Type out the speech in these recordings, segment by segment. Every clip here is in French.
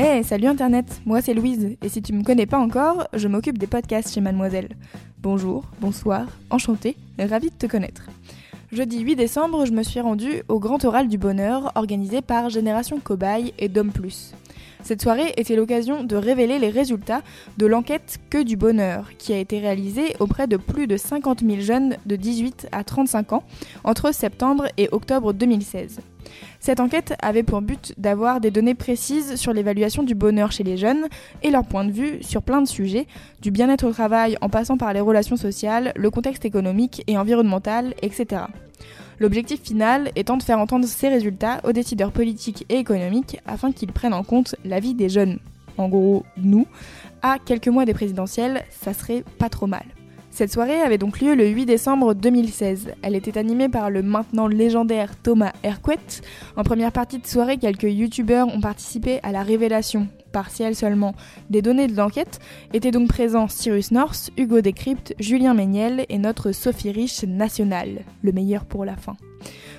Hey, salut Internet, moi c'est Louise, et si tu me connais pas encore, je m'occupe des podcasts chez Mademoiselle. Bonjour, bonsoir, enchantée, ravie de te connaître. Jeudi 8 décembre, je me suis rendue au Grand Oral du Bonheur organisé par Génération Cobaye et Dom. Cette soirée était l'occasion de révéler les résultats de l'enquête Que du Bonheur, qui a été réalisée auprès de plus de 50 000 jeunes de 18 à 35 ans entre septembre et octobre 2016. Cette enquête avait pour but d'avoir des données précises sur l'évaluation du bonheur chez les jeunes et leur point de vue sur plein de sujets, du bien-être au travail en passant par les relations sociales, le contexte économique et environnemental, etc. L'objectif final étant de faire entendre ces résultats aux décideurs politiques et économiques afin qu'ils prennent en compte la vie des jeunes. En gros, nous, à quelques mois des présidentielles, ça serait pas trop mal. Cette soirée avait donc lieu le 8 décembre 2016. Elle était animée par le maintenant légendaire Thomas Hercouet. En première partie de soirée, quelques youtubeurs ont participé à la révélation, partielle seulement, des données de l'enquête. Étaient donc présents Cyrus North, Hugo Décrypte, Julien Méniel et notre Sophie Rich nationale, le meilleur pour la fin.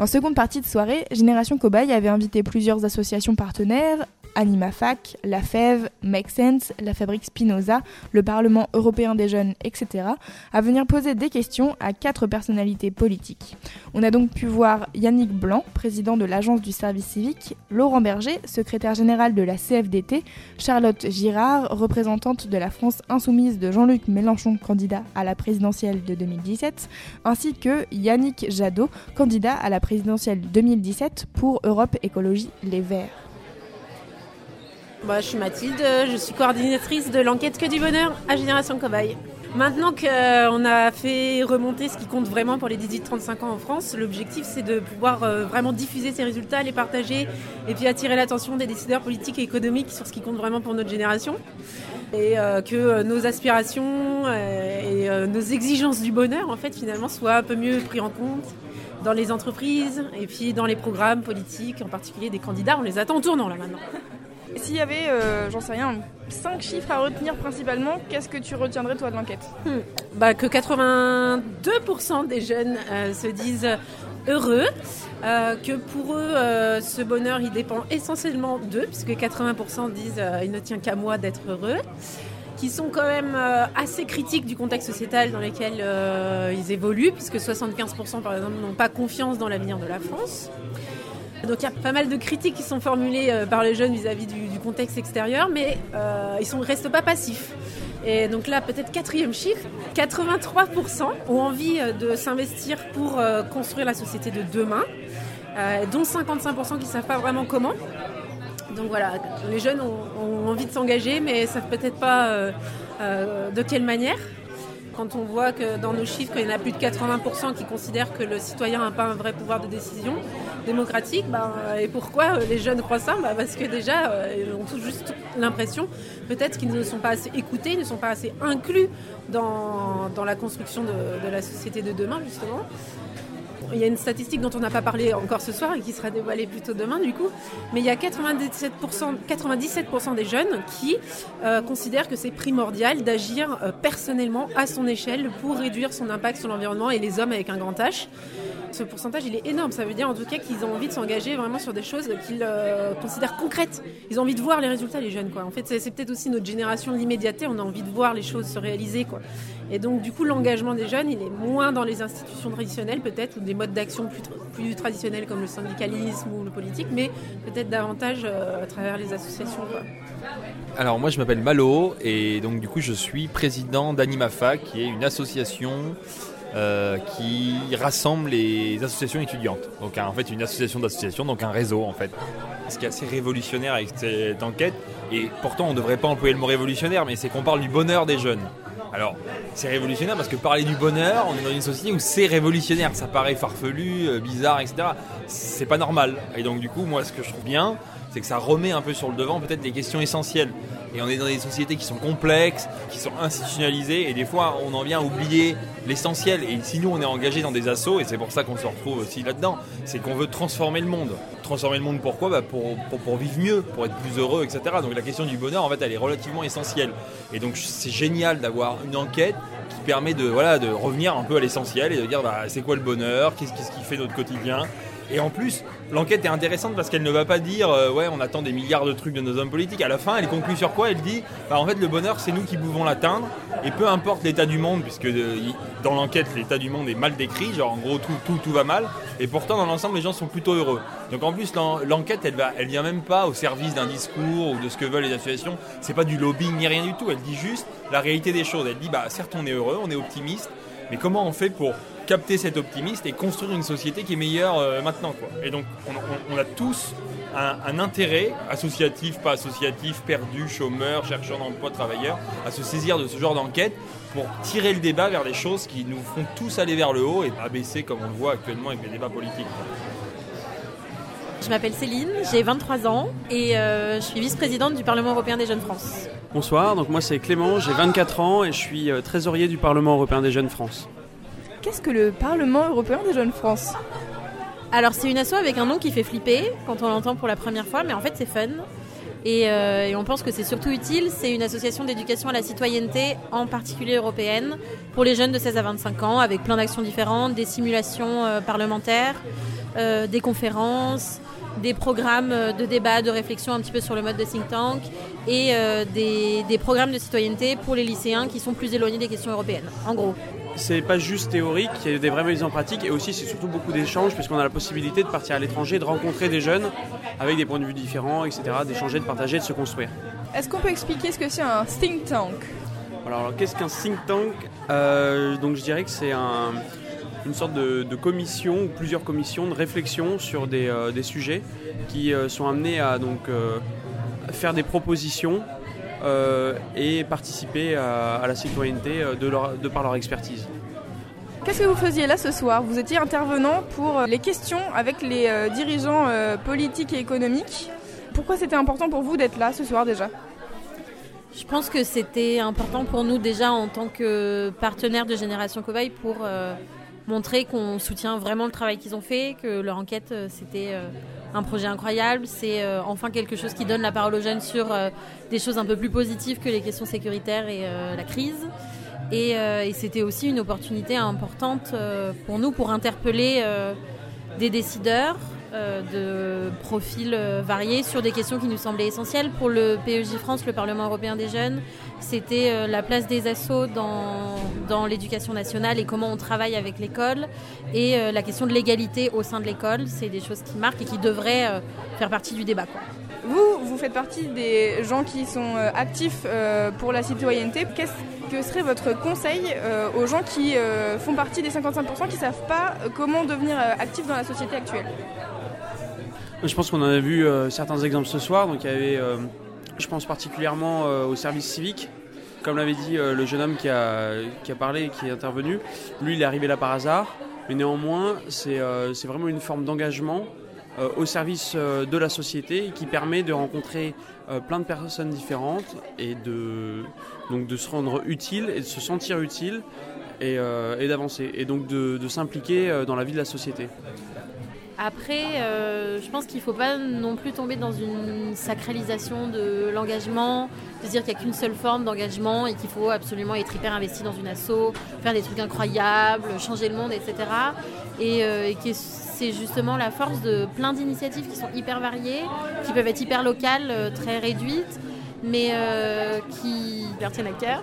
En seconde partie de soirée, Génération Cobaye avait invité plusieurs associations partenaires, AnimaFac, la FEV, Make Sense, la Fabrique Spinoza, le Parlement européen des jeunes, etc., à venir poser des questions à quatre personnalités politiques. On a donc pu voir Yannick Blanc, président de l'Agence du service civique, Laurent Berger, secrétaire général de la CFDT, Charlotte Girard, représentante de la France insoumise de Jean-Luc Mélenchon, candidat à la présidentielle de 2017, ainsi que Yannick Jadot, candidat à la présidentielle 2017 pour Europe Écologie Les Verts. Bah, je suis Mathilde, je suis coordinatrice de l'enquête Que du Bonheur à Génération Cobaye. Maintenant qu'on a fait remonter ce qui compte vraiment pour les 18-35 ans en France, l'objectif c'est de pouvoir euh, vraiment diffuser ces résultats, les partager et puis attirer l'attention des décideurs politiques et économiques sur ce qui compte vraiment pour notre génération. Et euh, que euh, nos aspirations et nos exigences du bonheur en fait finalement soient un peu mieux pris en compte dans les entreprises et puis dans les programmes politiques, en particulier des candidats. On les attend en tournant là maintenant. S'il y avait, euh, j'en sais rien, 5 chiffres à retenir principalement, qu'est-ce que tu retiendrais toi de l'enquête? Hmm. bah, Que 82% des jeunes euh, se disent heureux, euh, que pour eux, ce bonheur, il dépend essentiellement d'eux, puisque 80% disent il ne tient qu'à moi d'être heureux qui sont quand même assez critiques du contexte sociétal dans lequel ils évoluent, puisque 75% par exemple n'ont pas confiance dans l'avenir de la France. Donc il y a pas mal de critiques qui sont formulées euh, par les jeunes vis-à-vis du, contexte extérieur, mais euh, ils ne restent pas passifs. Et donc là, peut-être quatrième chiffre, 83% ont envie euh, de s'investir pour construire la société de demain, dont 55% qui ne savent pas vraiment comment. Donc voilà, les jeunes ont, envie de s'engager, mais ne savent peut-être pas de quelle manière quand on voit que dans nos chiffres, il y en a plus de 80% qui considèrent que le citoyen n'a pas un vrai pouvoir de décision démocratique, bah, et pourquoi les jeunes croient ça? Bah, Parce que déjà, euh, ils ont tous juste l'impression peut-être qu'ils ne sont pas assez écoutés, ne sont pas assez inclus dans, la construction de la société de demain, justement. Il y a une statistique dont on n'a pas parlé encore ce soir et qui sera dévoilée plutôt demain du coup, mais il y a 97%, 97% des jeunes qui euh, considèrent que c'est primordial d'agir euh, personnellement à son échelle pour réduire son impact sur l'environnement et les hommes avec un grand H. Ce pourcentage, il est énorme. Ça veut dire en tout cas qu'ils ont envie de s'engager vraiment sur des choses qu'ils euh, considèrent concrètes. Ils ont envie de voir les résultats, les jeunes. Quoi. En fait, c'est peut-être aussi notre génération de l'immédiateté. On a envie de voir les choses se réaliser. Quoi. Et donc, du coup, l'engagement des jeunes, il est moins dans les institutions traditionnelles, peut-être, ou des modes d'action plus, traditionnels comme le syndicalisme ou le politique, mais peut-être davantage euh, à travers les associations. Alors, moi, je m'appelle Malo, et donc, du coup, je suis président d'AnimaFA, qui est une association euh, qui rassemble les associations étudiantes. Donc en fait une association d'associations, donc un réseau en fait. Ce qui est assez révolutionnaire avec cette enquête, et pourtant on ne devrait pas employer le mot révolutionnaire, mais c'est qu'on parle du bonheur des jeunes. Alors, c'est révolutionnaire parce que parler du bonheur, on est dans une société où c'est révolutionnaire. Ça paraît farfelu, euh, bizarre, etc. C'est pas normal. Et donc, du coup, moi, ce que je trouve bien, c'est que ça remet un peu sur le devant peut-être des questions essentielles. Et on est dans des sociétés qui sont complexes, qui sont institutionnalisées, et des fois on en vient à oublier l'essentiel. Et si nous on est engagé dans des assauts, et c'est pour ça qu'on se retrouve aussi là-dedans, c'est qu'on veut transformer le monde. Transformer le monde pourquoi bah pour, vivre mieux, pour être plus heureux, etc. Donc la question du bonheur en fait elle est relativement essentielle. Et donc c'est génial d'avoir une enquête qui permet de, revenir un peu à l'essentiel et de dire bah, c'est quoi le bonheur, qu'est-ce qui fait notre quotidien, et en plus, l'enquête est intéressante parce qu'elle ne va pas dire euh, ouais, on attend des milliards de trucs de nos hommes politiques. À la fin, elle conclut sur quoi? Elle dit bah, en fait, le bonheur, c'est nous qui pouvons l'atteindre. Et peu importe l'état du monde, puisque euh, dans l'enquête, l'état du monde est mal décrit, genre en gros, tout, tout, tout va mal. Et pourtant, dans l'ensemble, les gens sont plutôt heureux. Donc en plus, l'enquête, elle, va, elle vient même pas au service d'un discours ou de ce que veulent les associations. C'est pas du lobbying ni rien du tout. Elle dit juste la réalité des choses. Elle dit bah, certes, on est heureux, on est optimiste, mais comment on fait pour capter cet optimiste et construire une société qui est meilleure euh, maintenant. Quoi. Et donc, on, a tous un, intérêt, associatif, pas associatif, perdu, chômeur, chercheur d'emploi, travailleur, à se saisir de ce genre d'enquête pour tirer le débat vers des choses qui nous font tous aller vers le haut et pas baisser comme on le voit actuellement avec les débats politiques. Je m'appelle Céline, j'ai 23 ans et euh, je suis vice-présidente du Parlement européen des jeunes France. Bonsoir, donc moi c'est Clément, j'ai 24 ans et je suis euh, trésorier du Parlement européen des jeunes France. Qu'est-ce que le Parlement européen des jeunes France Alors c'est une asso avec un nom qui fait flipper quand on l'entend pour la première fois, mais en fait c'est fun. Euh, et, on pense que c'est surtout utile. C'est une association d'éducation à la citoyenneté, en particulier européenne, pour les jeunes de 16 à 25 ans, avec plein d'actions différentes, des simulations euh, parlementaires, euh, des conférences, des programmes de débat, de réflexion un petit peu sur le mode de think tank, et des programmes de citoyenneté pour les lycéens qui sont plus éloignés des questions européennes, en gros c'est pas juste théorique, il y a des vraies mises en pratique et aussi c'est surtout beaucoup d'échanges puisqu'on a la possibilité de partir à l'étranger, de rencontrer des jeunes avec des points de vue différents, etc., d'échanger, de partager, de se construire. Est-ce qu'on peut expliquer ce que c'est un think tank? Alors, qu'est-ce qu'un think tank? Euh, Donc je dirais que c'est une sorte de, commission ou plusieurs commissions de réflexion sur des, euh, sujets qui euh, sont amenés à donc, faire des propositions et participer à, la citoyenneté euh, de, de par leur expertise. Qu'est-ce que vous faisiez là ce soir? Vous étiez intervenant pour euh, les questions avec les dirigeants politiques et économiques. Pourquoi c'était important pour vous d'être là ce soir déjà? Je pense que c'était important pour nous déjà en tant que partenaire de Génération Cobaye pour montrer qu'on soutient vraiment le travail qu'ils ont fait, que leur enquête c'était un projet incroyable. C'est euh, enfin quelque chose qui donne la parole aux jeunes sur euh, des choses un peu plus positives que les questions sécuritaires et euh, la crise. Et, et c'était aussi une opportunité importante pour nous pour interpeller des décideurs de profils variés sur des questions qui nous semblaient essentielles. Pour le PEJ France, le Parlement européen des jeunes, c'était la place des assos dans, l'éducation nationale et comment on travaille avec l'école. Et la question de l'égalité au sein de l'école, c'est des choses qui marquent et qui devraient faire partie du débat. Vous, vous faites partie des gens qui sont euh, actifs euh, pour la citoyenneté. Qu'est-ce que serait votre conseil euh, aux gens qui font partie des 55% qui ne savent pas comment devenir actifs dans la société actuelle? Je pense qu'on en a vu certains exemples ce soir. Donc il y avait, je pense particulièrement au service civique. Comme l'avait dit le jeune homme qui a, qui a parlé et qui est intervenu, lui il est arrivé là par hasard. Mais néanmoins, c'est vraiment une forme d'engagement euh, au service euh, de la société qui permet de rencontrer euh, plein de personnes différentes et de, donc de se rendre utile et de se sentir utile et, d'avancer et donc de, de s'impliquer dans la vie de la société. Après, je pense qu'il ne faut pas non plus tomber dans une sacralisation de l'engagement, de se dire qu'il n'y a qu'une seule forme d'engagement et qu'il faut absolument être hyper investi dans une asso, faire des trucs incroyables, changer le monde, etc. Et, et c'est justement la force de plein d'initiatives qui sont hyper variées, qui peuvent être hyper locales, euh, très réduites, mais euh, qui leur tiennent à cœur.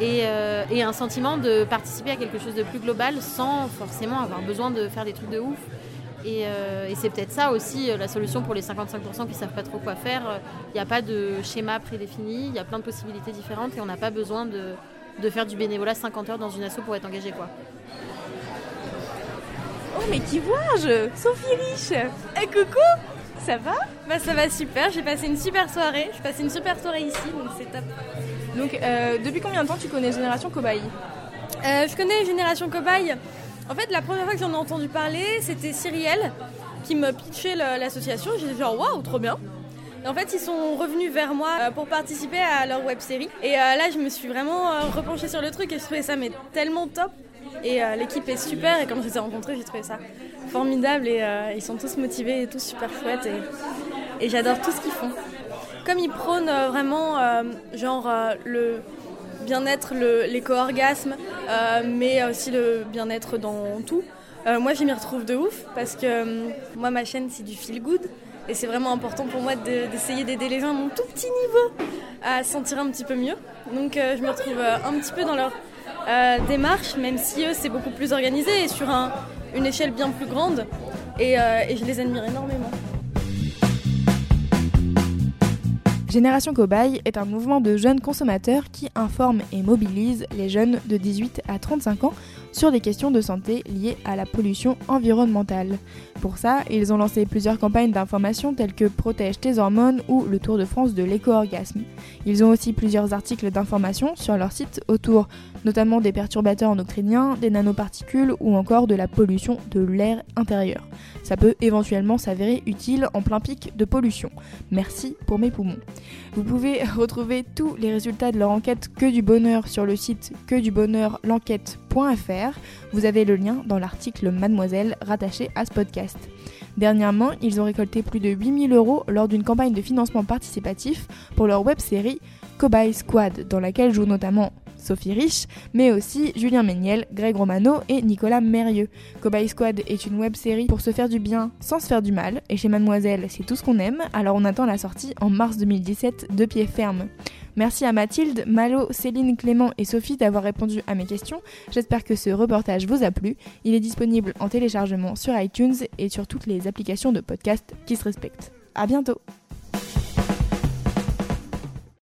Euh, et, un sentiment de participer à quelque chose de plus global sans forcément avoir besoin de faire des trucs de ouf. Et, c'est peut-être ça aussi la solution pour les 55% qui ne savent pas trop quoi faire. Il n'y a pas de schéma prédéfini, il y a plein de possibilités différentes et on n'a pas besoin de, de, faire du bénévolat 50 heures dans une asso pour être engagé. Quoi. Oh, mais qui vois-je? Sophie Riche Eh, coucou Ça va? Bah, ça va super. J'ai passé une super soirée. J'ai passé une super soirée ici, donc c'est top. Donc, euh, depuis combien de temps tu connais Génération Cobaye? Euh, je connais Génération Cobaye. En fait, la première fois que j'en ai entendu parler, c'était Cyrielle qui me pitchait l'association. J'étais genre waouh, trop bien. Et en fait, ils sont revenus vers moi euh, pour participer à leur web série. Et euh, là, je me suis vraiment euh, repenchée sur le truc et je trouvais ça mais tellement top. Et l'équipe est super. Et quand je les ai rencontrés, j'ai trouvé ça formidable. Et ils sont tous motivés et tous super chouettes. Et, j'adore tout ce qu'ils font. Comme ils prônent vraiment, genre, le bien-être, l'éco-orgasme, euh, mais aussi le bien-être dans tout. Euh, moi, je m'y retrouve de ouf parce que euh, moi, ma chaîne, c'est du feel good. Et c'est vraiment important pour moi de- d'essayer d'aider les gens à mon tout petit niveau à se sentir un petit peu mieux. Donc, euh, je me retrouve un petit peu dans leur démarche, même si eux, c'est beaucoup plus organisé et sur un- une échelle bien plus grande. Et je les admire énormément. Génération Cobaye est un mouvement de jeunes consommateurs qui informe et mobilise les jeunes de 18 à 35 ans sur des questions de santé liées à la pollution environnementale. Pour ça, ils ont lancé plusieurs campagnes d'information telles que Protège tes hormones ou le Tour de France de l'éco-orgasme. Ils ont aussi plusieurs articles d'information sur leur site autour notamment des perturbateurs endocriniens, des nanoparticules ou encore de la pollution de l'air intérieur. Ça peut éventuellement s'avérer utile en plein pic de pollution. Merci pour mes poumons. Vous pouvez retrouver tous les résultats de leur enquête Que du bonheur sur le site Vous avez le lien dans l'article Mademoiselle rattaché à ce podcast. Dernièrement, ils ont récolté plus de 8000 euros lors d'une campagne de financement participatif pour leur web série Cobaye Squad, dans laquelle jouent notamment Sophie Rich, mais aussi Julien Méniel, Greg Romano et Nicolas Mérieux. Cobaye Squad est une web série pour se faire du bien sans se faire du mal, et chez Mademoiselle, c'est tout ce qu'on aime, alors on attend la sortie en mars 2017 de pied ferme. Merci à Mathilde, Malo, Céline, Clément et Sophie d'avoir répondu à mes questions. J'espère que ce reportage vous a plu. Il est disponible en téléchargement sur iTunes et sur toutes les applications de podcast qui se respectent. À bientôt!